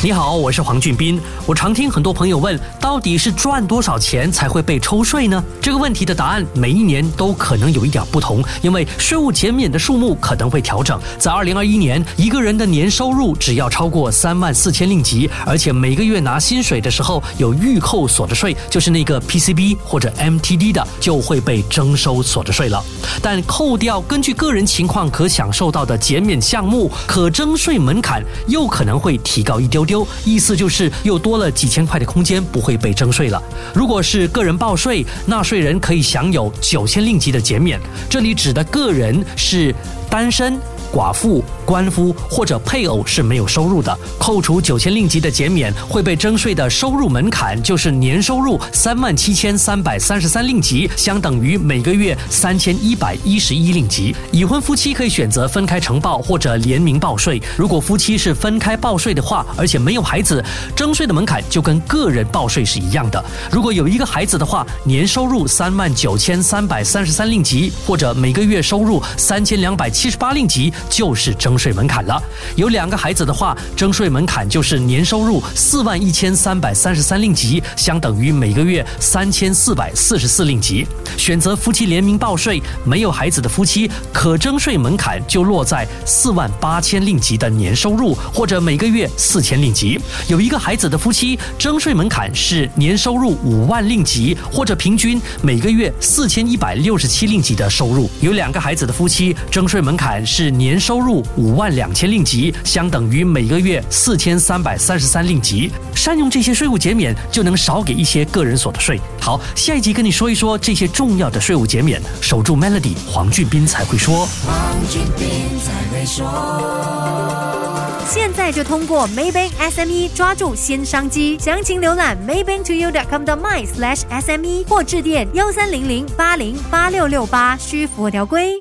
你好，我是黄俊斌。我常听很多朋友问，到底是赚多少钱才会被抽税呢？这个问题的答案每一年都可能有一点不同，因为税务减免的数目可能会调整。在二零二一年，一个人的年收入只要超过三万四千令吉，而且每个月拿薪水的时候有预扣所得税，就是那个 PCB 或者 MTD 的，就会被征收所得税了。但扣掉根据个人情况可享受到的减免项目，可征税门槛又可能会提高一丢。丢，意思就是又多了几千块的空间不会被征税了。如果是个人报税，纳税人可以享有九千令吉的减免。这里指的个人是单身。寡妇、官夫或者配偶是没有收入的，扣除九千令吉的减免，会被征税的收入门槛就是年收入三万七千三百三十三令吉，相等于每个月三千一百一十一令吉。已婚夫妻可以选择分开承报或者联名报税。如果夫妻是分开报税的话，而且没有孩子，征税的门槛就跟个人报税是一样的。如果有一个孩子的话，年收入三万九千三百三十三令吉，或者每个月收入三千两百七十八令吉。就是征税门槛了。有两个孩子的话，征税门槛就是年收入四万一千三百三十三令吉，相等于每个月三千四百四十四令吉。选择夫妻联名报税，没有孩子的夫妻可征税门槛就落在四万八千令吉的年收入，或者每个月四千令吉。有一个孩子的夫妻，征税门槛是年收入五万令吉，或者平均每个月四千一百六十七令吉的收入。有两个孩子的夫妻，征税门槛是年。收入五五万两千令吉，相等于每个月四千三百三十三令吉。善用这些税务减免，就能少给一些个人所得税。好，下一集跟你说一说这些重要的税务减免。守住 Melody，黄俊斌才会说。黄俊斌才会说。现在就通过 Maybank SME 抓住新商机，详情浏览 maybanktoyou.com 的 my slash SME 或致电幺三零零八零八六六八，需符合条规。